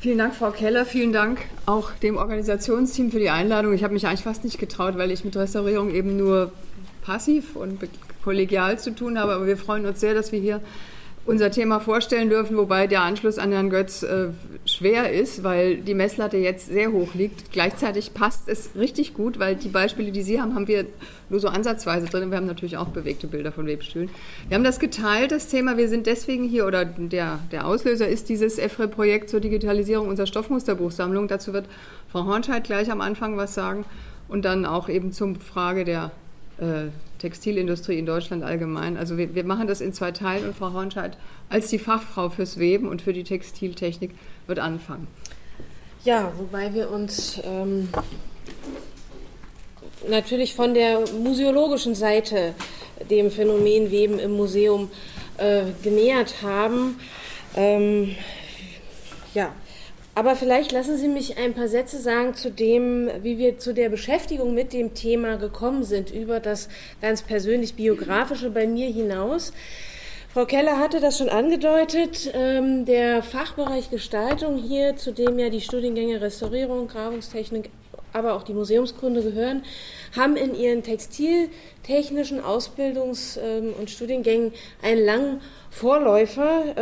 Vielen Dank, Frau Keller. Vielen Dank auch dem Organisationsteam für die Einladung. Ich habe mich eigentlich fast nicht getraut, weil ich mit Restaurierung eben nur passiv und kollegial zu tun habe. Aber wir freuen uns sehr, dass wir hier unser Thema vorstellen dürfen, wobei der Anschluss an Herrn Götz äh, schwer ist, weil die Messlatte jetzt sehr hoch liegt. Gleichzeitig passt es richtig gut, weil die Beispiele, die Sie haben, haben wir nur so ansatzweise drin. Wir haben natürlich auch bewegte Bilder von Webstühlen. Wir haben das geteilt, das Thema. Wir sind deswegen hier, oder der, der Auslöser ist dieses EFRE-Projekt zur Digitalisierung unserer Stoffmusterbuchsammlung. Dazu wird Frau Hornscheid gleich am Anfang was sagen und dann auch eben zur Frage der äh, Textilindustrie in Deutschland allgemein. Also wir, wir, machen das in zwei Teilen und Frau Hornscheid als die Fachfrau fürs Weben und für die Textiltechnik wird anfangen. Ja, wobei wir uns ähm, natürlich von der museologischen Seite dem Phänomen Weben im Museum äh, genähert haben. Ähm, ja, aber vielleicht lassen Sie mich ein paar Sätze sagen zu dem, wie wir zu der Beschäftigung mit dem Thema gekommen sind, über das ganz persönlich biografische bei mir hinaus. Frau Keller hatte das schon angedeutet. Ähm, der Fachbereich Gestaltung hier, zu dem ja die Studiengänge Restaurierung, Grabungstechnik, aber auch die Museumskunde gehören, haben in ihren textiltechnischen Ausbildungs- ähm, und Studiengängen einen langen Vorläufer.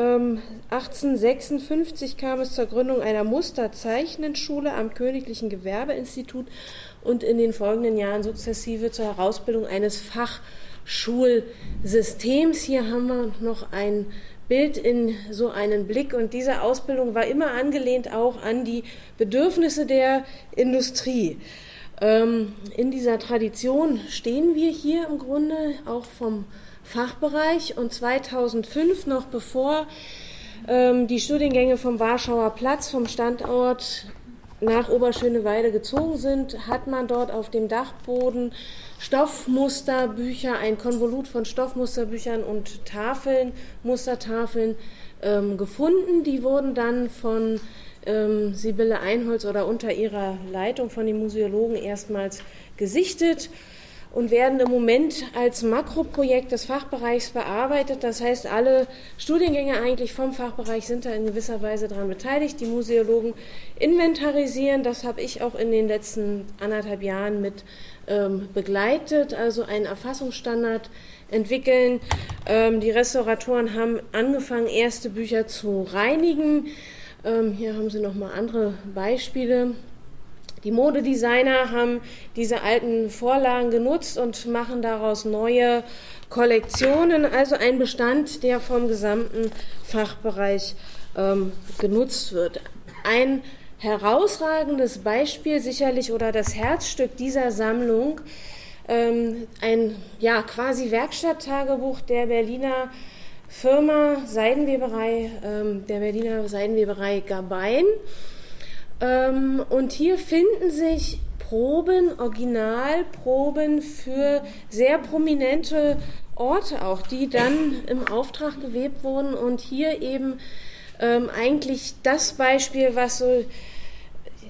1856 ähm, kam es zur Gründung einer Musterzeichnenschule am Königlichen Gewerbeinstitut und in den folgenden Jahren sukzessive zur Herausbildung eines Fachschulsystems. Hier haben wir noch ein Bild in so einen Blick. Und diese Ausbildung war immer angelehnt auch an die Bedürfnisse der Industrie. Ähm, in dieser Tradition stehen wir hier im Grunde auch vom Fachbereich und 2005, noch bevor ähm, die Studiengänge vom Warschauer Platz, vom Standort nach Oberschöneweide gezogen sind, hat man dort auf dem Dachboden Stoffmusterbücher, ein Konvolut von Stoffmusterbüchern und Tafeln, Mustertafeln ähm, gefunden. Die wurden dann von ähm, Sibylle Einholz oder unter ihrer Leitung von den Museologen erstmals gesichtet und werden im Moment als Makroprojekt des Fachbereichs bearbeitet. Das heißt, alle Studiengänge eigentlich vom Fachbereich sind da in gewisser Weise daran beteiligt. Die Museologen inventarisieren, das habe ich auch in den letzten anderthalb Jahren mit ähm, begleitet, also einen Erfassungsstandard entwickeln. Ähm, die Restauratoren haben angefangen, erste Bücher zu reinigen. Ähm, hier haben Sie noch mal andere Beispiele. Die Modedesigner haben diese alten Vorlagen genutzt und machen daraus neue Kollektionen, also ein Bestand, der vom gesamten Fachbereich ähm, genutzt wird. Ein herausragendes Beispiel sicherlich oder das Herzstück dieser Sammlung, ähm, ein ja quasi Werkstatttagebuch der Berliner Firma Seidenweberei, ähm, der Berliner Seidenweberei Gabein. Ähm, und hier finden sich Proben, Originalproben für sehr prominente Orte auch, die dann im Auftrag gewebt wurden und hier eben ähm, eigentlich das Beispiel, was so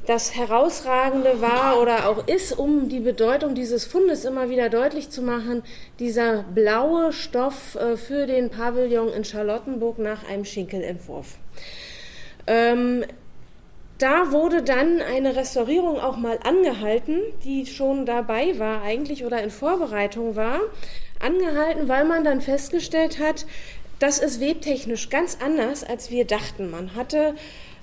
das Herausragende war oder auch ist, um die Bedeutung dieses Fundes immer wieder deutlich zu machen, dieser blaue Stoff äh, für den Pavillon in Charlottenburg nach einem Schinkelentwurf. Ähm, da wurde dann eine Restaurierung auch mal angehalten, die schon dabei war eigentlich oder in Vorbereitung war. Angehalten, weil man dann festgestellt hat, das ist webtechnisch ganz anders, als wir dachten. Man hatte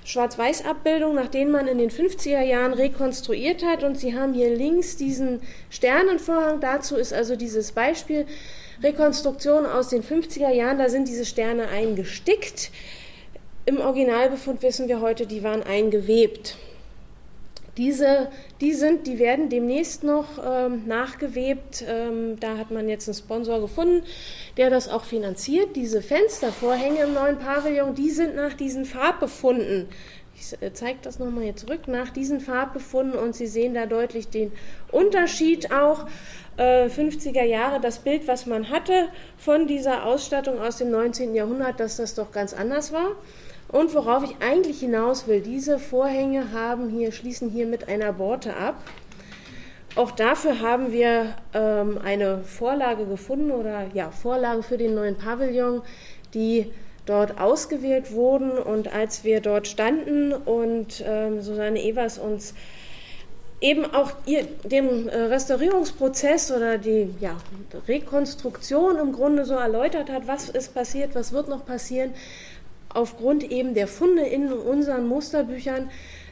Schwarz-Weiß-Abbildungen, nach denen man in den 50er Jahren rekonstruiert hat. Und Sie haben hier links diesen Sternenvorhang. Dazu ist also dieses Beispiel Rekonstruktion aus den 50er Jahren. Da sind diese Sterne eingestickt. Im Originalbefund wissen wir heute, die waren eingewebt. Diese, die sind, die werden demnächst noch ähm, nachgewebt. Ähm, da hat man jetzt einen Sponsor gefunden, der das auch finanziert. Diese Fenstervorhänge im neuen Pavillon, die sind nach diesen Farbbefunden. Ich äh, zeige das nochmal hier zurück, nach diesen Farbbefunden und Sie sehen da deutlich den Unterschied auch. Äh, 50er Jahre, das Bild, was man hatte von dieser Ausstattung aus dem 19. Jahrhundert, dass das doch ganz anders war. Und worauf ich eigentlich hinaus will, diese Vorhänge haben hier, schließen hier mit einer Borte ab. Auch dafür haben wir ähm, eine Vorlage gefunden oder ja, Vorlage für den neuen Pavillon, die dort ausgewählt wurden. Und als wir dort standen und ähm, Susanne Evers uns eben auch ihr, den äh, Restaurierungsprozess oder die ja, Rekonstruktion im Grunde so erläutert hat, was ist passiert, was wird noch passieren, aufgrund eben der Funde in unseren Musterbüchern,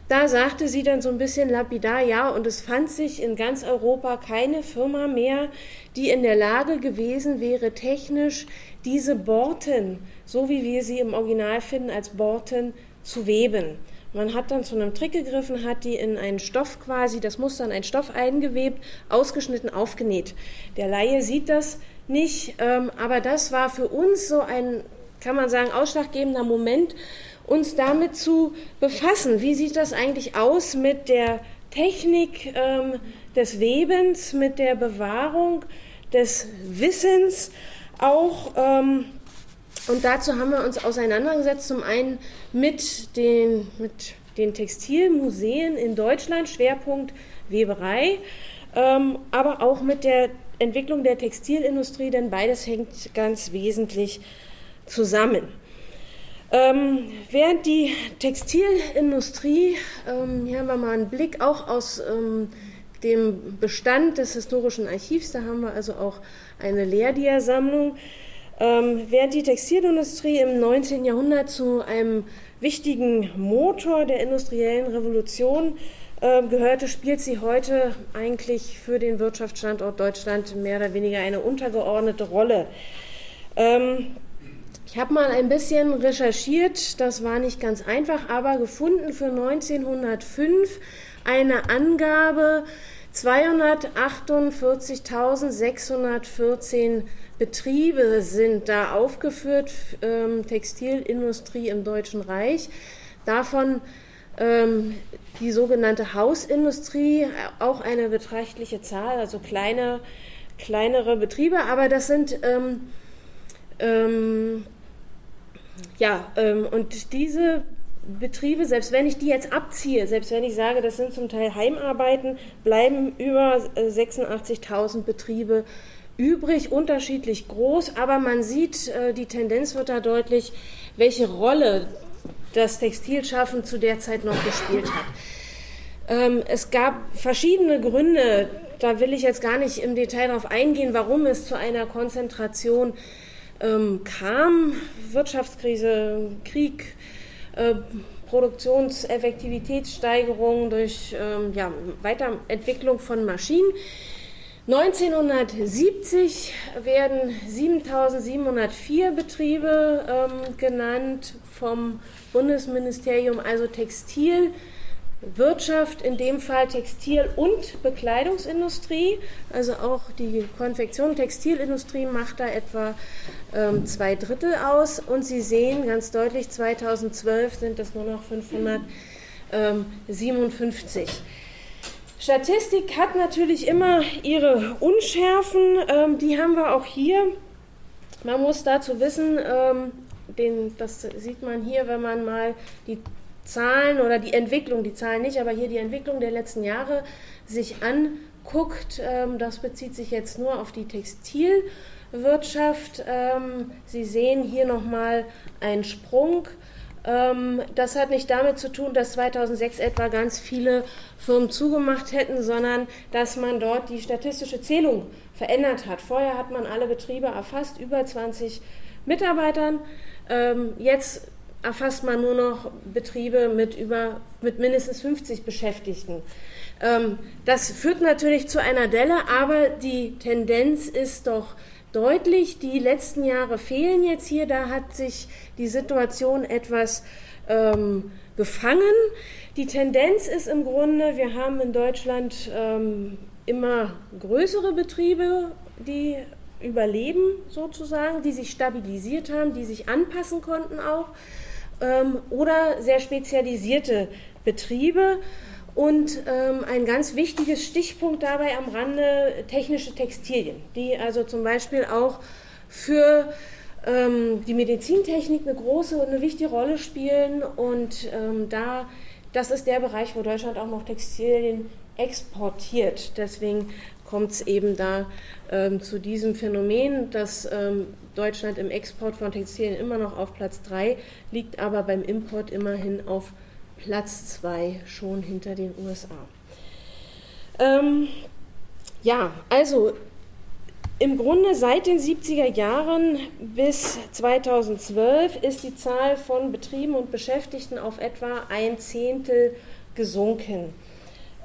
da sagte sie dann so ein bisschen lapidar, ja, und es fand sich in ganz Europa keine Firma mehr, die in der Lage gewesen wäre, technisch diese Borten, so wie wir sie im Original finden, als Borten zu weben. Man hat dann zu einem Trick gegriffen, hat die in einen Stoff quasi, das Muster in einen Stoff eingewebt, ausgeschnitten, aufgenäht. Der Laie sieht das nicht, ähm, aber das war für uns so ein, kann man sagen, ausschlaggebender Moment, uns damit zu befassen. Wie sieht das eigentlich aus mit der Technik ähm, des Webens, mit der Bewahrung des Wissens auch? Ähm, und dazu haben wir uns auseinandergesetzt, zum einen mit den, mit den Textilmuseen in Deutschland, Schwerpunkt Weberei, ähm, aber auch mit der Entwicklung der Textilindustrie, denn beides hängt ganz wesentlich zusammen. Ähm, während die Textilindustrie, ähm, hier haben wir mal einen Blick auch aus ähm, dem Bestand des historischen Archivs, da haben wir also auch eine Lehrdiasammlung, ähm, während die Textilindustrie im 19. Jahrhundert zu einem wichtigen Motor der industriellen Revolution äh, gehörte, spielt sie heute eigentlich für den Wirtschaftsstandort Deutschland mehr oder weniger eine untergeordnete Rolle. Ähm, ich habe mal ein bisschen recherchiert, das war nicht ganz einfach, aber gefunden für 1905 eine Angabe 248.614 Betriebe sind da aufgeführt, ähm, Textilindustrie im Deutschen Reich. Davon ähm, die sogenannte Hausindustrie, auch eine beträchtliche Zahl, also kleine, kleinere Betriebe, aber das sind ähm, ähm ja, ähm, und diese Betriebe, selbst wenn ich die jetzt abziehe, selbst wenn ich sage, das sind zum Teil Heimarbeiten, bleiben über 86.000 äh, Betriebe übrig, unterschiedlich groß, aber man sieht, äh, die Tendenz wird da deutlich, welche Rolle das Textilschaffen zu der Zeit noch gespielt hat. Ähm, es gab verschiedene Gründe, da will ich jetzt gar nicht im Detail darauf eingehen, warum es zu einer Konzentration äh, ähm, kam, Wirtschaftskrise, Krieg, äh, Produktionseffektivitätssteigerung durch ähm, ja, Weiterentwicklung von Maschinen. 1970 werden 7704 Betriebe ähm, genannt vom Bundesministerium, also Textil, Wirtschaft, in dem Fall Textil- und Bekleidungsindustrie, also auch die Konfektion, Textilindustrie macht da etwa ähm, zwei Drittel aus. Und Sie sehen ganz deutlich, 2012 sind es nur noch 557. Statistik hat natürlich immer ihre Unschärfen, ähm, die haben wir auch hier. Man muss dazu wissen, ähm, den, das sieht man hier, wenn man mal die Zahlen oder die Entwicklung, die Zahlen nicht, aber hier die Entwicklung der letzten Jahre sich anguckt, ähm, das bezieht sich jetzt nur auf die Textilwirtschaft. Ähm, Sie sehen hier nochmal einen Sprung. Ähm, das hat nicht damit zu tun, dass 2006 etwa ganz viele Firmen zugemacht hätten, sondern dass man dort die statistische Zählung verändert hat. Vorher hat man alle Betriebe erfasst, über 20 Mitarbeitern. Jetzt erfasst man nur noch Betriebe mit, über, mit mindestens 50 Beschäftigten. Ähm, das führt natürlich zu einer Delle, aber die Tendenz ist doch deutlich. Die letzten Jahre fehlen jetzt hier. Da hat sich die Situation etwas ähm, gefangen. Die Tendenz ist im Grunde, wir haben in Deutschland ähm, immer größere Betriebe, die überleben sozusagen, die sich stabilisiert haben, die sich anpassen konnten auch ähm, oder sehr spezialisierte Betriebe. Und ähm, ein ganz wichtiges Stichpunkt dabei am Rande technische Textilien, die also zum Beispiel auch für ähm, die Medizintechnik eine große und eine wichtige Rolle spielen. Und ähm, da, das ist der Bereich, wo Deutschland auch noch Textilien exportiert. Deswegen kommt es eben da ähm, zu diesem Phänomen, dass ähm, Deutschland im Export von Textilien immer noch auf Platz 3 liegt, aber beim Import immerhin auf Platz 2 schon hinter den USA. Ähm, ja, also im Grunde seit den 70er Jahren bis 2012 ist die Zahl von Betrieben und Beschäftigten auf etwa ein Zehntel gesunken.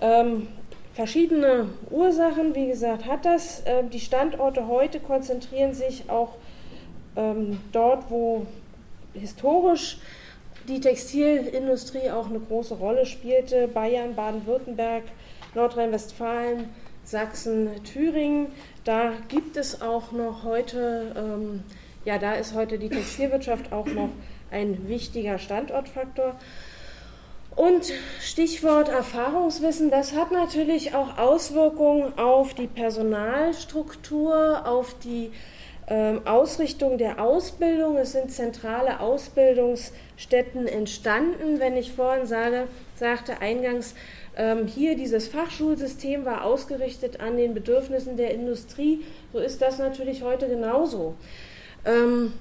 Ähm, verschiedene Ursachen, wie gesagt, hat das. Äh, die Standorte heute konzentrieren sich auch ähm, dort, wo historisch die Textilindustrie auch eine große Rolle spielte. Bayern, Baden-Württemberg, Nordrhein-Westfalen, Sachsen, Thüringen. Da gibt es auch noch heute, ähm, ja, da ist heute die Textilwirtschaft auch noch ein wichtiger Standortfaktor. Und Stichwort Erfahrungswissen, das hat natürlich auch Auswirkungen auf die Personalstruktur, auf die ähm, Ausrichtung der Ausbildung. Es sind zentrale Ausbildungsstätten entstanden. Wenn ich vorhin sage, sagte eingangs, ähm, hier dieses Fachschulsystem war ausgerichtet an den Bedürfnissen der Industrie, so ist das natürlich heute genauso. Ähm,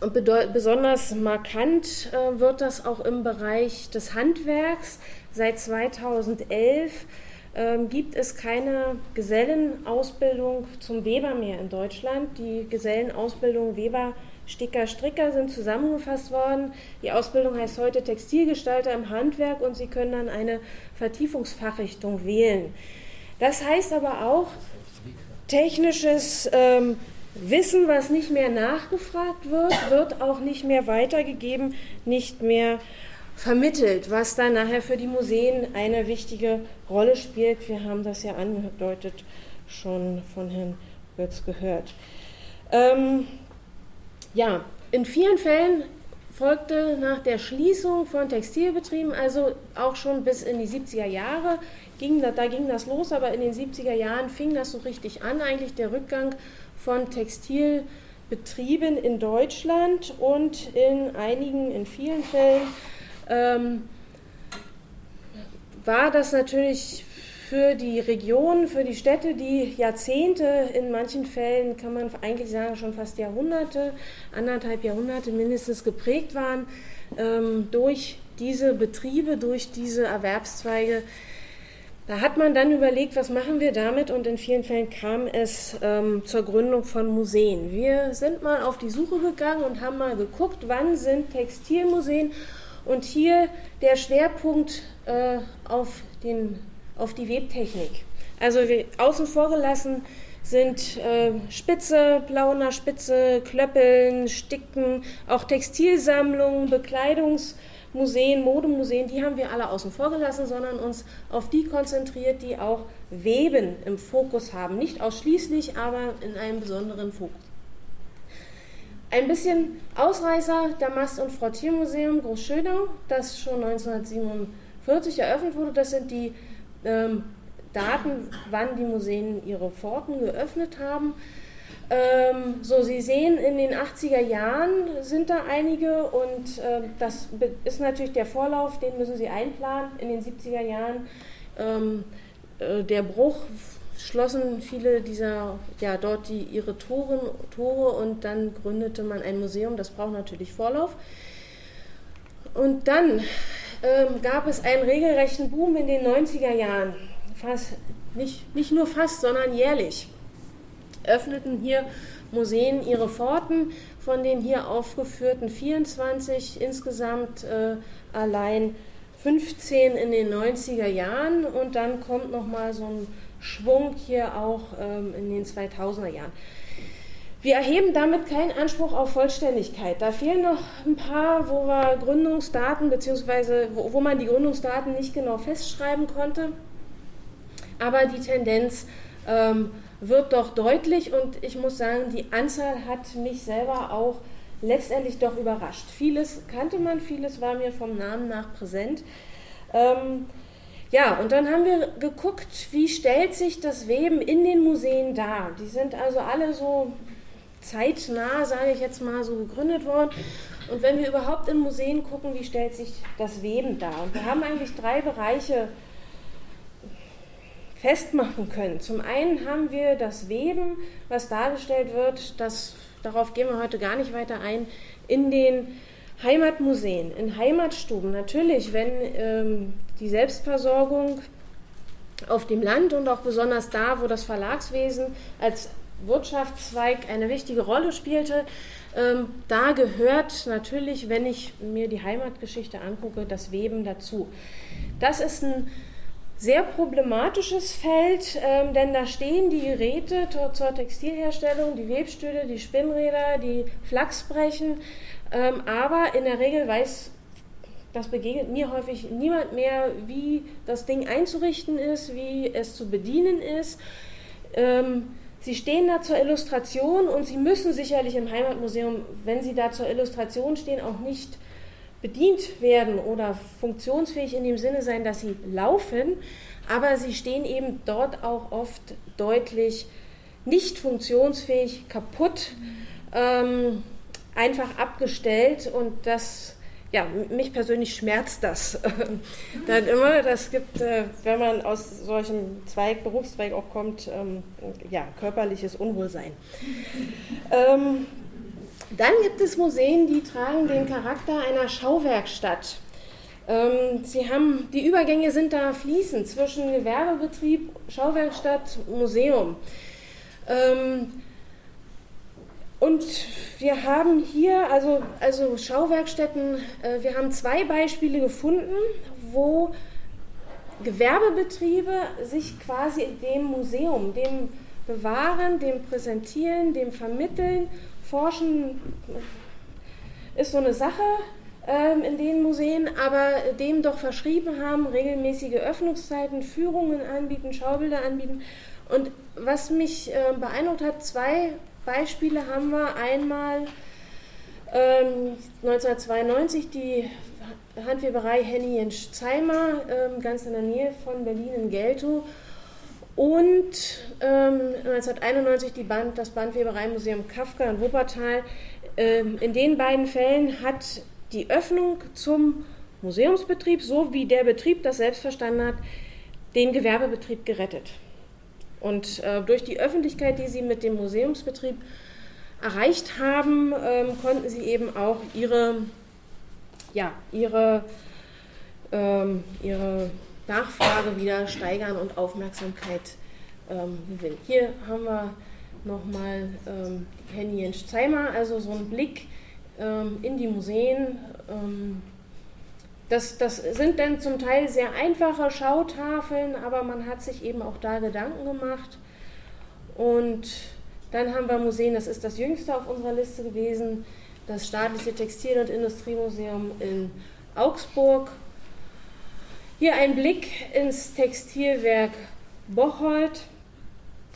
und besonders markant äh, wird das auch im Bereich des Handwerks. Seit 2011 ähm, gibt es keine Gesellenausbildung zum Weber mehr in Deutschland. Die Gesellenausbildung Weber Sticker, Stricker sind zusammengefasst worden. Die Ausbildung heißt heute Textilgestalter im Handwerk und Sie können dann eine Vertiefungsfachrichtung wählen. Das heißt aber auch technisches ähm, Wissen, was nicht mehr nachgefragt wird, wird auch nicht mehr weitergegeben, nicht mehr vermittelt, was dann nachher für die Museen eine wichtige Rolle spielt. Wir haben das ja angedeutet schon von Herrn Götz gehört. Ähm, ja, in vielen Fällen folgte nach der Schließung von Textilbetrieben, also auch schon bis in die 70er Jahre, ging, da ging das los, aber in den 70er Jahren fing das so richtig an, eigentlich der Rückgang von Textilbetrieben in Deutschland und in einigen, in vielen Fällen ähm, war das natürlich für die Regionen, für die Städte, die Jahrzehnte, in manchen Fällen kann man eigentlich sagen schon fast Jahrhunderte, anderthalb Jahrhunderte mindestens geprägt waren ähm, durch diese Betriebe, durch diese Erwerbszweige, da hat man dann überlegt, was machen wir damit? Und in vielen Fällen kam es ähm, zur Gründung von Museen. Wir sind mal auf die Suche gegangen und haben mal geguckt, wann sind Textilmuseen? Und hier der Schwerpunkt äh, auf, den, auf die Webtechnik. Also außen vor gelassen sind äh, Spitze, Plauner Spitze, Klöppeln, Sticken, auch Textilsammlungen, Bekleidungs- Museen, Modemuseen, die haben wir alle außen vor gelassen, sondern uns auf die konzentriert, die auch Weben im Fokus haben. Nicht ausschließlich, aber in einem besonderen Fokus. Ein bisschen Ausreißer, Damast- und Frottiermuseum Großschönau, das schon 1947 eröffnet wurde. Das sind die ähm, Daten, wann die Museen ihre Pforten geöffnet haben. Ähm, so, Sie sehen, in den 80er Jahren sind da einige und äh, das ist natürlich der Vorlauf, den müssen Sie einplanen. In den 70er Jahren ähm, äh, der Bruch schlossen viele dieser, ja, dort die, ihre Toren, Tore und dann gründete man ein Museum. Das braucht natürlich Vorlauf. Und dann ähm, gab es einen regelrechten Boom in den 90er Jahren. Fast, nicht, nicht nur fast, sondern jährlich öffneten hier Museen ihre Pforten. Von den hier aufgeführten 24 insgesamt äh, allein 15 in den 90er Jahren und dann kommt nochmal so ein Schwung hier auch ähm, in den 2000er Jahren. Wir erheben damit keinen Anspruch auf Vollständigkeit. Da fehlen noch ein paar, wo wir Gründungsdaten beziehungsweise wo, wo man die Gründungsdaten nicht genau festschreiben konnte. Aber die Tendenz ähm, wird doch deutlich und ich muss sagen, die Anzahl hat mich selber auch letztendlich doch überrascht. Vieles kannte man, vieles war mir vom Namen nach präsent. Ähm, ja, und dann haben wir geguckt, wie stellt sich das Weben in den Museen dar. Die sind also alle so zeitnah, sage ich jetzt mal, so gegründet worden. Und wenn wir überhaupt in Museen gucken, wie stellt sich das Weben dar? Und wir haben eigentlich drei Bereiche festmachen können. Zum einen haben wir das Weben, was dargestellt wird, das, darauf gehen wir heute gar nicht weiter ein, in den Heimatmuseen, in Heimatstuben. Natürlich, wenn ähm, die Selbstversorgung auf dem Land und auch besonders da, wo das Verlagswesen als Wirtschaftszweig eine wichtige Rolle spielte, ähm, da gehört natürlich, wenn ich mir die Heimatgeschichte angucke, das Weben dazu. Das ist ein sehr problematisches Feld, ähm, denn da stehen die Geräte zur Textilherstellung, die Webstühle, die Spinnräder, die Flachsbrechen, ähm, aber in der Regel weiß, das begegnet mir häufig niemand mehr, wie das Ding einzurichten ist, wie es zu bedienen ist. Ähm, Sie stehen da zur Illustration und Sie müssen sicherlich im Heimatmuseum, wenn Sie da zur Illustration stehen, auch nicht bedient werden oder funktionsfähig in dem Sinne sein, dass sie laufen, aber sie stehen eben dort auch oft deutlich nicht funktionsfähig, kaputt, ähm, einfach abgestellt. Und das, ja, mich persönlich schmerzt das dann immer. Das gibt, äh, wenn man aus solchem Zweig, Berufszweig auch kommt, ähm, ja, körperliches Unwohlsein. Ähm, dann gibt es Museen, die tragen den Charakter einer Schauwerkstatt. Ähm, sie haben, die Übergänge sind da fließend zwischen Gewerbebetrieb, Schauwerkstatt, Museum. Ähm, und wir haben hier, also, also Schauwerkstätten, äh, wir haben zwei Beispiele gefunden, wo Gewerbebetriebe sich quasi dem Museum, dem Bewahren, dem Präsentieren, dem Vermitteln Forschen ist so eine Sache ähm, in den Museen, aber dem doch verschrieben haben, regelmäßige Öffnungszeiten, Führungen anbieten, Schaubilder anbieten. Und was mich äh, beeindruckt hat, zwei Beispiele haben wir. Einmal ähm, 1992 die Handweberei Henny Jensch-Zeimer, ähm, ganz in der Nähe von Berlin in Geltow und ähm, 1991 die Band, das Bandwebereimuseum Kafka in Wuppertal. Ähm, in den beiden Fällen hat die Öffnung zum Museumsbetrieb, so wie der Betrieb das selbst verstanden hat, den Gewerbebetrieb gerettet. Und äh, durch die Öffentlichkeit, die sie mit dem Museumsbetrieb erreicht haben, ähm, konnten sie eben auch ihre, ja, ihre, ähm, ihre Nachfrage wieder steigern und Aufmerksamkeit ähm, gewinnen. Hier haben wir nochmal ähm, Henny Jensch-Zeimer, also so einen Blick ähm, in die Museen. Das, das sind dann zum Teil sehr einfache Schautafeln, aber man hat sich eben auch da Gedanken gemacht. Und dann haben wir Museen, das ist das jüngste auf unserer Liste gewesen, das staatliche Textil- und Industriemuseum in Augsburg hier ein Blick ins Textilwerk Bocholt.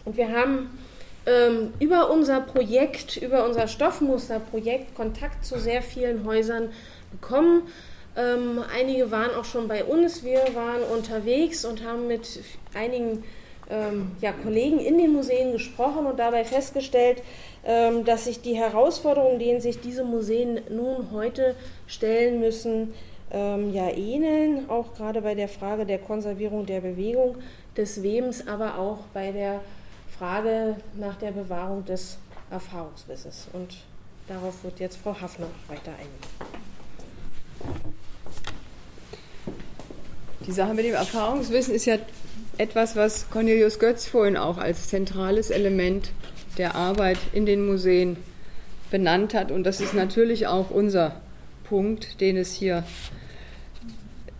Und wir haben ähm, über unser Projekt, über unser Stoffmusterprojekt Kontakt zu sehr vielen Häusern bekommen. Ähm, einige waren auch schon bei uns. Wir waren unterwegs und haben mit einigen ähm, ja, Kollegen in den Museen gesprochen und dabei festgestellt, ähm, dass sich die Herausforderungen, denen sich diese Museen nun heute stellen müssen, ähm, ja ähneln, auch gerade bei der Frage der Konservierung der Bewegung des Webens, aber auch bei der Frage nach der Bewahrung des Erfahrungswissens. Und darauf wird jetzt Frau Hafner weiter eingehen. Die Sache mit dem Erfahrungswissen ist ja etwas, was Cornelius Götz vorhin auch als zentrales Element der Arbeit in den Museen benannt hat. Und das ist natürlich auch unser Punkt, den es hier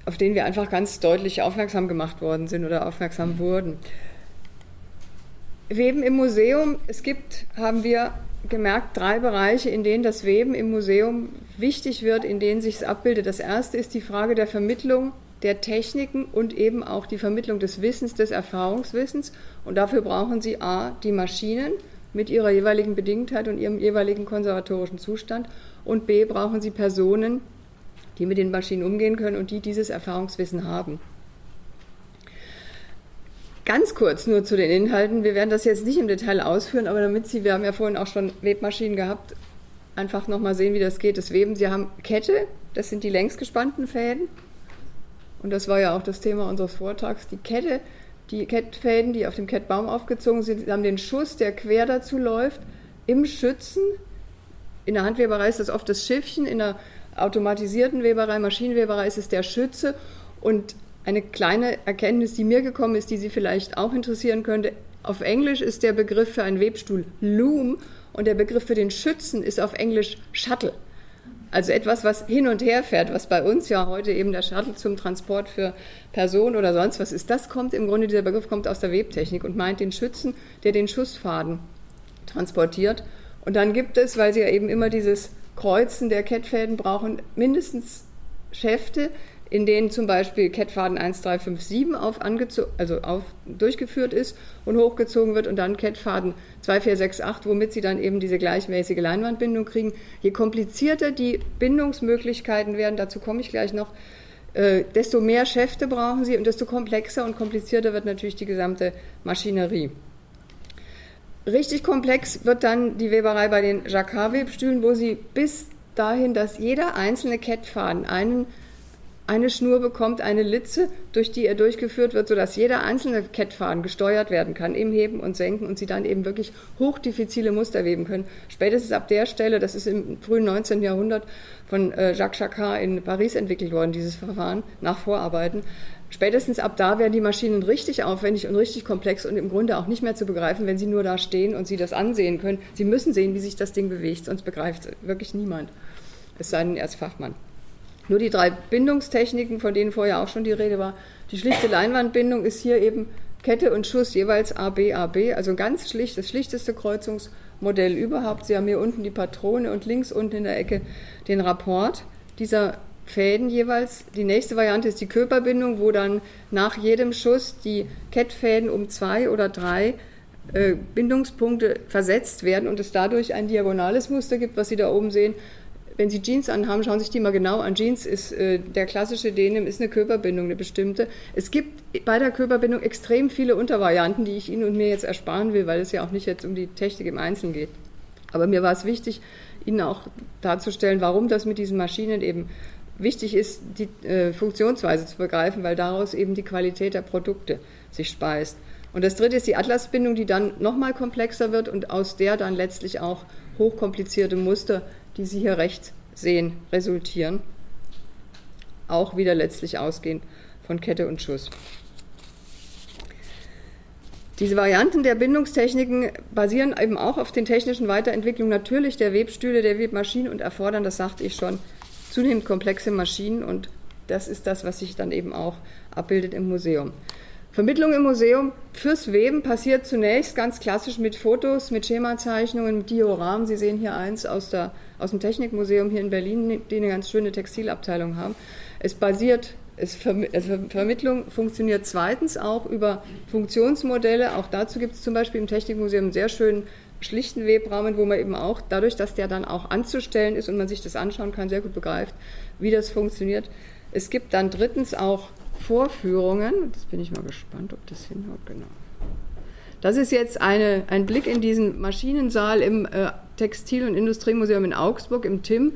auf den wir einfach ganz deutlich aufmerksam gemacht worden sind oder aufmerksam wurden. Weben im Museum, es gibt, haben wir gemerkt, drei Bereiche, in denen das Weben im Museum wichtig wird, in denen sich es abbildet. Das erste ist die Frage der Vermittlung der Techniken und eben auch die Vermittlung des Wissens, des Erfahrungswissens. Und dafür brauchen Sie A, die Maschinen mit ihrer jeweiligen Bedingtheit und ihrem jeweiligen konservatorischen Zustand und B, brauchen Sie Personen, die mit den Maschinen umgehen können und die dieses Erfahrungswissen haben. Ganz kurz nur zu den Inhalten. Wir werden das jetzt nicht im Detail ausführen, aber damit Sie, wir haben ja vorhin auch schon Webmaschinen gehabt, einfach nochmal sehen, wie das geht, das Weben. Sie haben Kette, das sind die längs gespannten Fäden. Und das war ja auch das Thema unseres Vortrags. Die Kette die Kettfäden, die auf dem Kettbaum aufgezogen sind, haben den Schuss, der quer dazu läuft, im Schützen. In der Handweberei ist das oft das Schiffchen, in der automatisierten Weberei, Maschinenweberei ist es der Schütze. Und eine kleine Erkenntnis, die mir gekommen ist, die Sie vielleicht auch interessieren könnte. Auf Englisch ist der Begriff für einen Webstuhl Loom und der Begriff für den Schützen ist auf Englisch Shuttle. Also etwas, was hin und her fährt, was bei uns ja heute eben der Shuttle zum Transport für Personen oder sonst was ist. Das kommt im Grunde, dieser Begriff kommt aus der Webtechnik und meint den Schützen, der den Schussfaden transportiert. Und dann gibt es, weil sie ja eben immer dieses Kreuzen der Kettfäden brauchen, mindestens Schäfte, in denen zum Beispiel Kettfaden 1357 auf also auf, durchgeführt ist und hochgezogen wird und dann Kettfaden 2468, womit sie dann eben diese gleichmäßige Leinwandbindung kriegen. Je komplizierter die Bindungsmöglichkeiten werden, dazu komme ich gleich noch, äh, desto mehr Schäfte brauchen sie und desto komplexer und komplizierter wird natürlich die gesamte Maschinerie. Richtig komplex wird dann die Weberei bei den Jacquard-Webstühlen, wo sie bis dahin, dass jeder einzelne Kettfaden einen eine Schnur bekommt eine Litze, durch die er durchgeführt wird, sodass jeder einzelne Kettfaden gesteuert werden kann im Heben und Senken und sie dann eben wirklich hochdiffizile Muster weben können. Spätestens ab der Stelle, das ist im frühen 19. Jahrhundert von äh, Jacques Jacquard in Paris entwickelt worden, dieses Verfahren nach Vorarbeiten. Spätestens ab da werden die Maschinen richtig aufwendig und richtig komplex und im Grunde auch nicht mehr zu begreifen, wenn sie nur da stehen und sie das ansehen können. Sie müssen sehen, wie sich das Ding bewegt, sonst begreift wirklich niemand. Es sei denn, er ist Fachmann. Nur die drei Bindungstechniken, von denen vorher auch schon die Rede war. Die schlichte Leinwandbindung ist hier eben Kette und Schuss jeweils AB, AB, also ganz schlicht, das schlichteste Kreuzungsmodell überhaupt. Sie haben hier unten die Patrone und links unten in der Ecke den Rapport dieser Fäden jeweils. Die nächste Variante ist die Körperbindung, wo dann nach jedem Schuss die Kettfäden um zwei oder drei äh, Bindungspunkte versetzt werden und es dadurch ein diagonales Muster gibt, was Sie da oben sehen, wenn Sie Jeans anhaben, schauen Sie sich die mal genau an. Jeans ist äh, der klassische Denim, ist eine Körperbindung, eine bestimmte. Es gibt bei der Körperbindung extrem viele Untervarianten, die ich Ihnen und mir jetzt ersparen will, weil es ja auch nicht jetzt um die Technik im Einzelnen geht. Aber mir war es wichtig, Ihnen auch darzustellen, warum das mit diesen Maschinen eben wichtig ist, die äh, Funktionsweise zu begreifen, weil daraus eben die Qualität der Produkte sich speist. Und das dritte ist die Atlasbindung, die dann nochmal komplexer wird und aus der dann letztlich auch hochkomplizierte Muster die Sie hier rechts sehen, resultieren. Auch wieder letztlich ausgehend von Kette und Schuss. Diese Varianten der Bindungstechniken basieren eben auch auf den technischen Weiterentwicklungen natürlich der Webstühle, der Webmaschinen und erfordern, das sagte ich schon, zunehmend komplexe Maschinen und das ist das, was sich dann eben auch abbildet im Museum. Vermittlung im Museum fürs Weben passiert zunächst ganz klassisch mit Fotos, mit Schemazeichnungen, mit Dioramen. Sie sehen hier eins aus, der, aus dem Technikmuseum hier in Berlin, die eine ganz schöne Textilabteilung haben. Es basiert, es also Vermittlung funktioniert zweitens auch über Funktionsmodelle. Auch dazu gibt es zum Beispiel im Technikmuseum einen sehr schönen schlichten Webrahmen, wo man eben auch dadurch, dass der dann auch anzustellen ist und man sich das anschauen kann, sehr gut begreift, wie das funktioniert. Es gibt dann drittens auch Vorführungen. Jetzt bin ich mal gespannt, ob das hinhaut. Genau. Das ist jetzt eine, ein Blick in diesen Maschinensaal im äh, Textil- und Industriemuseum in Augsburg, im TIM,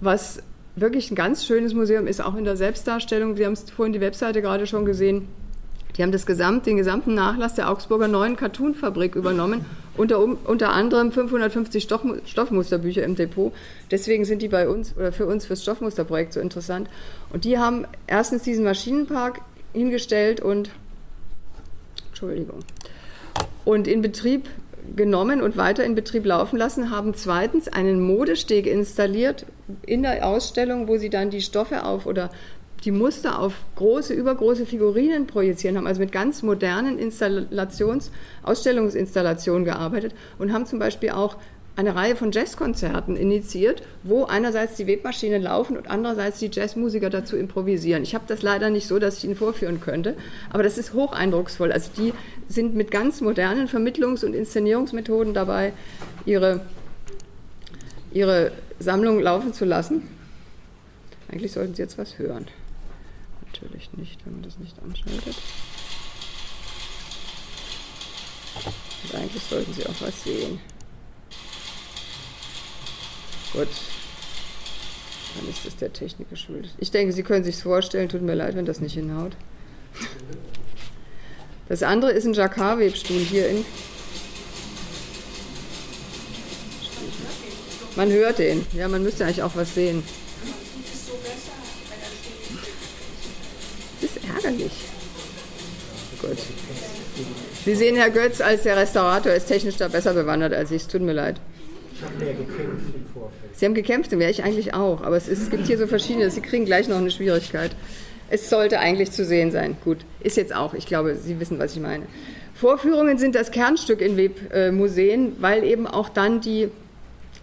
was wirklich ein ganz schönes Museum ist, auch in der Selbstdarstellung. Wir haben es vorhin die Webseite gerade schon gesehen. Die haben das Gesamt, den gesamten Nachlass der Augsburger neuen Cartoon-Fabrik übernommen, unter, unter anderem 550 Stoff, Stoffmusterbücher im Depot. Deswegen sind die bei uns oder für uns fürs Stoffmusterprojekt so interessant. Und die haben erstens diesen Maschinenpark hingestellt und Entschuldigung und in Betrieb genommen und weiter in Betrieb laufen lassen, haben zweitens einen Modesteg installiert in der Ausstellung, wo sie dann die Stoffe auf oder die Muster auf große, übergroße Figurinen projizieren, haben also mit ganz modernen Installations-, Ausstellungsinstallationen gearbeitet und haben zum Beispiel auch eine Reihe von Jazzkonzerten initiiert, wo einerseits die Webmaschinen laufen und andererseits die Jazzmusiker dazu improvisieren. Ich habe das leider nicht so, dass ich Ihnen vorführen könnte, aber das ist hoch eindrucksvoll. Also die sind mit ganz modernen Vermittlungs- und Inszenierungsmethoden dabei, ihre, ihre Sammlung laufen zu lassen. Eigentlich sollten Sie jetzt was hören. Natürlich nicht, wenn man das nicht anschaltet. Und eigentlich sollten Sie auch was sehen. Gut. Dann ist es der Technik geschuldet. Ich denke, Sie können sich vorstellen, tut mir leid, wenn das nicht hinhaut. Das andere ist ein Jacquard-Webstuhl hier in. Man hört den. Ja, man müsste eigentlich auch was sehen. Ärgerlich. Gut. Sie sehen, Herr Götz, als der Restaurator ist technisch da besser bewandert als ich. Es tut mir leid. Ich habe mehr gekämpft im Vorfeld. Sie haben gekämpft, ja, ich eigentlich auch. Aber es, ist, es gibt hier so verschiedene. Sie kriegen gleich noch eine Schwierigkeit. Es sollte eigentlich zu sehen sein. Gut, ist jetzt auch. Ich glaube, Sie wissen, was ich meine. Vorführungen sind das Kernstück in Webmuseen, weil eben auch dann die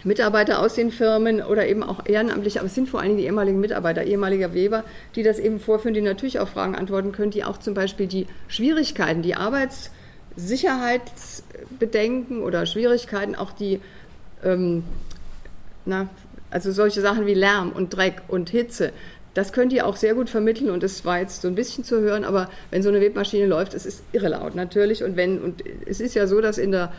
Mitarbeiter aus den Firmen oder eben auch ehrenamtliche, aber es sind vor allen Dingen die ehemaligen Mitarbeiter, ehemaliger Weber, die das eben vorführen, die natürlich auf Fragen antworten können, die auch zum Beispiel die Schwierigkeiten, die Arbeitssicherheitsbedenken oder Schwierigkeiten, auch die, ähm, na, also solche Sachen wie Lärm und Dreck und Hitze, das könnt ihr auch sehr gut vermitteln und das war jetzt so ein bisschen zu hören, aber wenn so eine Webmaschine läuft, es ist irre laut natürlich und wenn, und es ist ja so, dass in der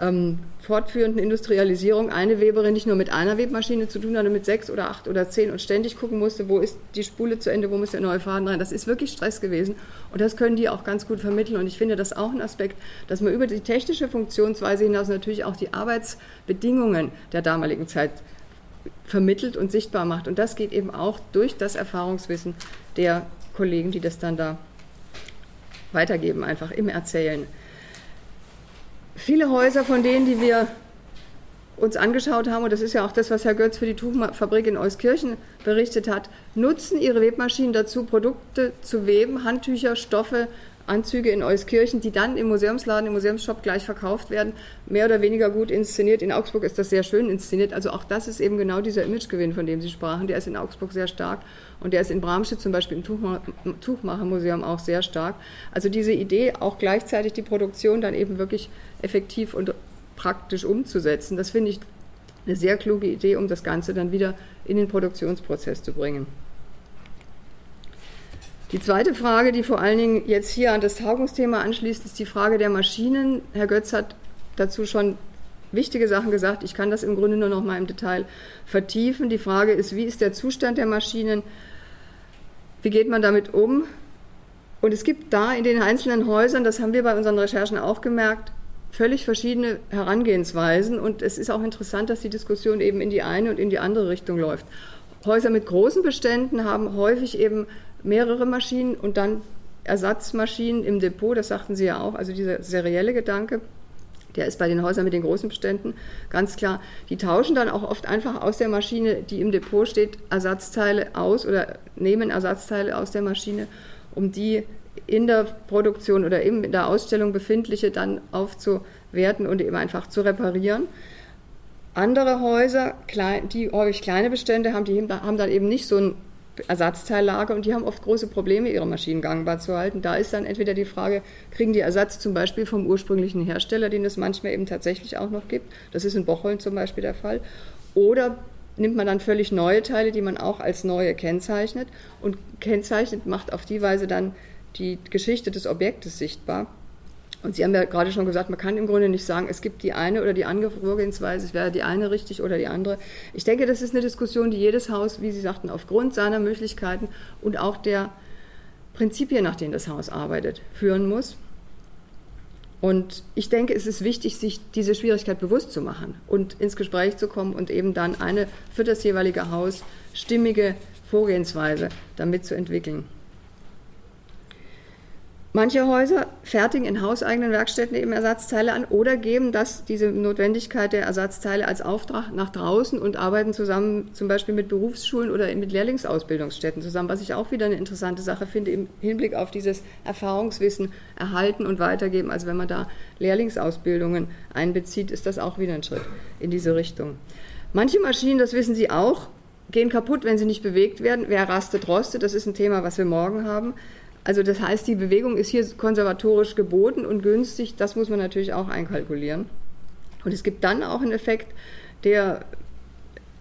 ähm, fortführenden Industrialisierung eine Weberin nicht nur mit einer Webmaschine zu tun hatte, mit sechs oder acht oder zehn und ständig gucken musste, wo ist die Spule zu Ende, wo muss der neue Faden rein. Das ist wirklich Stress gewesen und das können die auch ganz gut vermitteln und ich finde das auch ein Aspekt, dass man über die technische Funktionsweise hinaus natürlich auch die Arbeitsbedingungen der damaligen Zeit vermittelt und sichtbar macht. Und das geht eben auch durch das Erfahrungswissen der Kollegen, die das dann da weitergeben, einfach im Erzählen. Viele Häuser von denen, die wir uns angeschaut haben, und das ist ja auch das, was Herr Götz für die Tuchfabrik in Euskirchen berichtet hat, nutzen ihre Webmaschinen dazu, Produkte zu weben, Handtücher, Stoffe, Anzüge in Euskirchen, die dann im Museumsladen, im Museumsshop gleich verkauft werden, mehr oder weniger gut inszeniert. In Augsburg ist das sehr schön inszeniert. Also auch das ist eben genau dieser Imagegewinn, von dem Sie sprachen. Der ist in Augsburg sehr stark und der ist in Bramstedt zum Beispiel im Tuchmachermuseum auch sehr stark. Also diese Idee, auch gleichzeitig die Produktion dann eben wirklich effektiv und praktisch umzusetzen, das finde ich eine sehr kluge Idee, um das Ganze dann wieder in den Produktionsprozess zu bringen. Die zweite Frage, die vor allen Dingen jetzt hier an das Tagungsthema anschließt, ist die Frage der Maschinen. Herr Götz hat dazu schon wichtige Sachen gesagt. Ich kann das im Grunde nur noch mal im Detail vertiefen. Die Frage ist, wie ist der Zustand der Maschinen? Wie geht man damit um? Und es gibt da in den einzelnen Häusern, das haben wir bei unseren Recherchen auch gemerkt, völlig verschiedene Herangehensweisen. Und es ist auch interessant, dass die Diskussion eben in die eine und in die andere Richtung läuft. Häuser mit großen Beständen haben häufig eben mehrere Maschinen und dann Ersatzmaschinen im Depot, das sagten Sie ja auch, also dieser serielle Gedanke, der ist bei den Häusern mit den großen Beständen ganz klar. Die tauschen dann auch oft einfach aus der Maschine, die im Depot steht, Ersatzteile aus oder nehmen Ersatzteile aus der Maschine, um die in der Produktion oder eben in der Ausstellung befindliche dann aufzuwerten und eben einfach zu reparieren. Andere Häuser, die häufig kleine Bestände haben, die haben dann eben nicht so ein Ersatzteillager und die haben oft große Probleme, ihre Maschinen gangbar zu halten. Da ist dann entweder die Frage, kriegen die Ersatz zum Beispiel vom ursprünglichen Hersteller, den es manchmal eben tatsächlich auch noch gibt. Das ist in Bocholt zum Beispiel der Fall. Oder nimmt man dann völlig neue Teile, die man auch als neue kennzeichnet und kennzeichnet, macht auf die Weise dann die Geschichte des Objektes sichtbar. Und Sie haben ja gerade schon gesagt, man kann im Grunde nicht sagen, es gibt die eine oder die andere Vorgehensweise, es wäre die eine richtig oder die andere. Ich denke, das ist eine Diskussion, die jedes Haus, wie Sie sagten, aufgrund seiner Möglichkeiten und auch der Prinzipien, nach denen das Haus arbeitet, führen muss. Und ich denke, es ist wichtig, sich diese Schwierigkeit bewusst zu machen und ins Gespräch zu kommen und eben dann eine für das jeweilige Haus stimmige Vorgehensweise damit zu entwickeln. Manche Häuser fertigen in hauseigenen Werkstätten eben Ersatzteile an oder geben das, diese Notwendigkeit der Ersatzteile als Auftrag nach draußen und arbeiten zusammen zum Beispiel mit Berufsschulen oder mit Lehrlingsausbildungsstätten zusammen, was ich auch wieder eine interessante Sache finde im Hinblick auf dieses Erfahrungswissen erhalten und weitergeben. Also wenn man da Lehrlingsausbildungen einbezieht, ist das auch wieder ein Schritt in diese Richtung. Manche Maschinen, das wissen Sie auch, gehen kaputt, wenn sie nicht bewegt werden. Wer rastet, rostet. Das ist ein Thema, was wir morgen haben. Also das heißt, die Bewegung ist hier konservatorisch geboten und günstig. Das muss man natürlich auch einkalkulieren. Und es gibt dann auch einen Effekt, der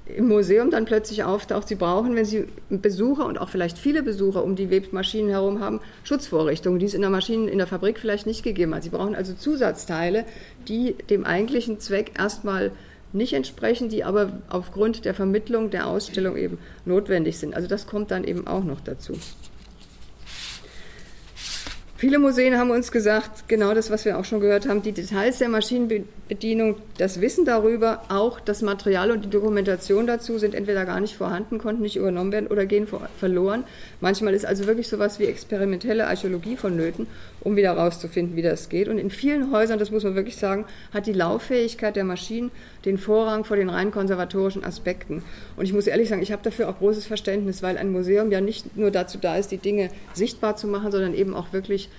im Museum dann plötzlich auftaucht. Sie brauchen, wenn Sie Besucher und auch vielleicht viele Besucher um die Webmaschinen herum haben, Schutzvorrichtungen, die es in der Maschinen in der Fabrik vielleicht nicht gegeben hat. Sie brauchen also Zusatzteile, die dem eigentlichen Zweck erstmal nicht entsprechen, die aber aufgrund der Vermittlung der Ausstellung eben notwendig sind. Also das kommt dann eben auch noch dazu. Viele Museen haben uns gesagt, genau das, was wir auch schon gehört haben, die Details der Maschinenbedienung, das Wissen darüber, auch das Material und die Dokumentation dazu sind entweder gar nicht vorhanden, konnten nicht übernommen werden oder gehen verloren. Manchmal ist also wirklich sowas wie experimentelle Archäologie vonnöten, um wieder herauszufinden, wie das geht. Und in vielen Häusern, das muss man wirklich sagen, hat die Lauffähigkeit der Maschinen den Vorrang vor den rein konservatorischen Aspekten. Und ich muss ehrlich sagen, ich habe dafür auch großes Verständnis, weil ein Museum ja nicht nur dazu da ist, die Dinge sichtbar zu machen, sondern eben auch wirklich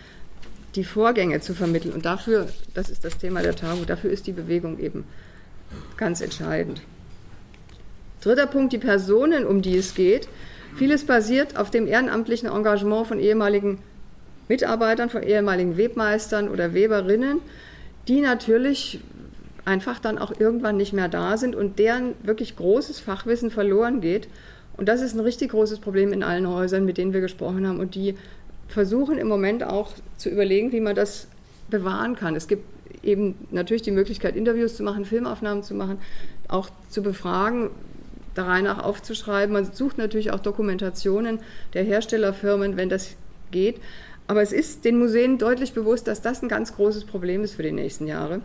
die Vorgänge zu vermitteln. Und dafür, das ist das Thema der Tagung, dafür ist die Bewegung eben ganz entscheidend. Dritter Punkt, die Personen, um die es geht. Vieles basiert auf dem ehrenamtlichen Engagement von ehemaligen Mitarbeitern, von ehemaligen Webmeistern oder Weberinnen, die natürlich einfach dann auch irgendwann nicht mehr da sind und deren wirklich großes Fachwissen verloren geht. Und das ist ein richtig großes Problem in allen Häusern, mit denen wir gesprochen haben und die versuchen im Moment auch zu überlegen, wie man das bewahren kann. Es gibt eben natürlich die Möglichkeit, Interviews zu machen, Filmaufnahmen zu machen, auch zu befragen, da rein auch aufzuschreiben. Man sucht natürlich auch Dokumentationen der Herstellerfirmen, wenn das geht. Aber es ist den Museen deutlich bewusst, dass das ein ganz großes Problem ist für die nächsten Jahre.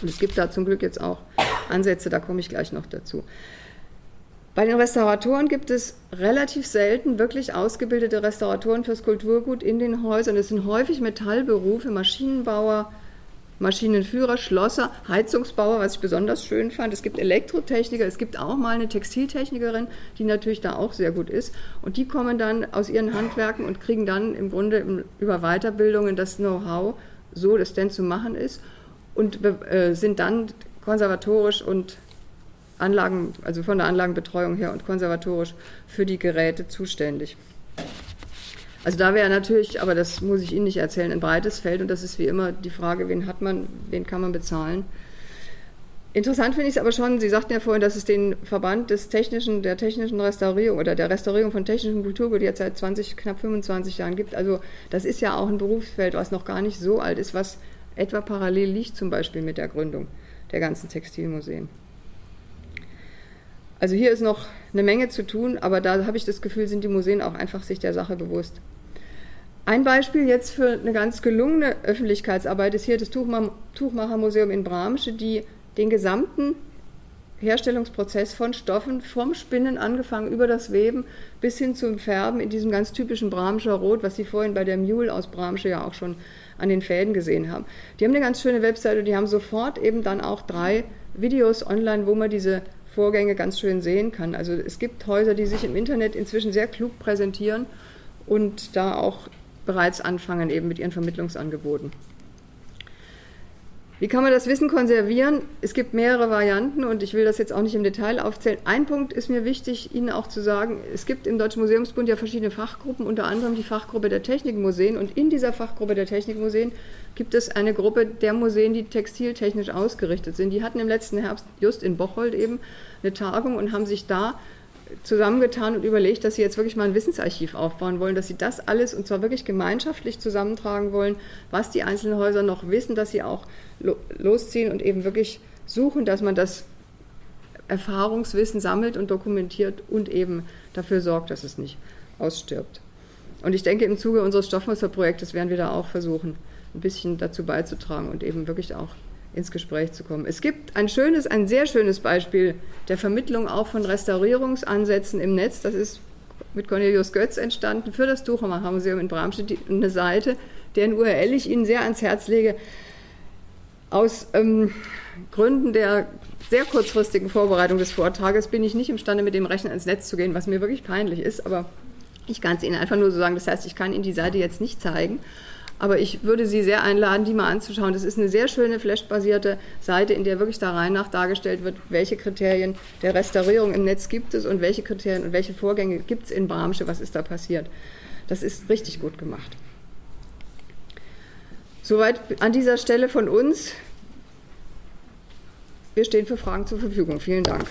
Und es gibt da zum Glück jetzt auch Ansätze, da komme ich gleich noch dazu. Bei den Restauratoren gibt es relativ selten wirklich ausgebildete Restauratoren fürs Kulturgut in den Häusern. Es sind häufig Metallberufe, Maschinenbauer, Maschinenführer, Schlosser, Heizungsbauer, was ich besonders schön fand. Es gibt Elektrotechniker, es gibt auch mal eine Textiltechnikerin, die natürlich da auch sehr gut ist. Und die kommen dann aus ihren Handwerken und kriegen dann im Grunde über Weiterbildungen das Know-how, so das denn zu machen ist und äh, sind dann konservatorisch und Anlagen, also von der Anlagenbetreuung her und konservatorisch für die Geräte zuständig. Also da wäre natürlich, aber das muss ich Ihnen nicht erzählen, ein breites Feld und das ist wie immer die Frage, wen hat man, wen kann man bezahlen. Interessant finde ich es aber schon, Sie sagten ja vorhin, dass es den Verband des technischen, der technischen Restaurierung oder der Restaurierung von technischem Kulturgut jetzt seit 20, knapp 25 Jahren gibt. Also das ist ja auch ein Berufsfeld, was noch gar nicht so alt ist, was etwa parallel liegt zum Beispiel mit der Gründung der ganzen Textilmuseen. Also hier ist noch eine Menge zu tun, aber da habe ich das Gefühl, sind die Museen auch einfach sich der Sache bewusst. Ein Beispiel jetzt für eine ganz gelungene Öffentlichkeitsarbeit ist hier das Tuchmachermuseum in Bramsche, die den gesamten Herstellungsprozess von Stoffen vom Spinnen angefangen über das Weben bis hin zum Färben in diesem ganz typischen Bramscher Rot, was Sie vorhin bei der Mule aus Bramsche ja auch schon an den Fäden gesehen haben. Die haben eine ganz schöne Webseite und die haben sofort eben dann auch drei Videos online, wo man diese Vorgänge ganz schön sehen kann. Also es gibt Häuser, die sich im Internet inzwischen sehr klug präsentieren und da auch bereits anfangen eben mit ihren Vermittlungsangeboten. Wie kann man das Wissen konservieren? Es gibt mehrere Varianten und ich will das jetzt auch nicht im Detail aufzählen. Ein Punkt ist mir wichtig, Ihnen auch zu sagen, es gibt im Deutschen Museumsbund ja verschiedene Fachgruppen, unter anderem die Fachgruppe der Technikmuseen und in dieser Fachgruppe der Technikmuseen gibt es eine Gruppe der Museen, die textiltechnisch ausgerichtet sind. Die hatten im letzten Herbst just in Bocholt eben eine Tagung und haben sich da zusammengetan und überlegt, dass sie jetzt wirklich mal ein Wissensarchiv aufbauen wollen, dass sie das alles und zwar wirklich gemeinschaftlich zusammentragen wollen, was die einzelnen Häuser noch wissen, dass sie auch losziehen und eben wirklich suchen, dass man das Erfahrungswissen sammelt und dokumentiert und eben dafür sorgt, dass es nicht ausstirbt. Und ich denke, im Zuge unseres Stoffmusterprojektes werden wir da auch versuchen, ein bisschen dazu beizutragen und eben wirklich auch ins Gespräch zu kommen. Es gibt ein schönes, ein sehr schönes Beispiel der Vermittlung auch von Restaurierungsansätzen im Netz. Das ist mit Cornelius Götz entstanden für das Tuchemacher Museum in Bramstedt eine Seite, deren URL ich Ihnen sehr ans Herz lege. Aus ähm, Gründen der sehr kurzfristigen Vorbereitung des Vortrages bin ich nicht imstande, mit dem Rechner ins Netz zu gehen, was mir wirklich peinlich ist, aber ich kann es Ihnen einfach nur so sagen. Das heißt, ich kann Ihnen die Seite jetzt nicht zeigen. Aber ich würde Sie sehr einladen, die mal anzuschauen. Das ist eine sehr schöne Flash-basierte Seite, in der wirklich da rein nach dargestellt wird, welche Kriterien der Restaurierung im Netz gibt es und welche Kriterien und welche Vorgänge gibt es in Bramsche, was ist da passiert. Das ist richtig gut gemacht. Soweit an dieser Stelle von uns. Wir stehen für Fragen zur Verfügung. Vielen Dank.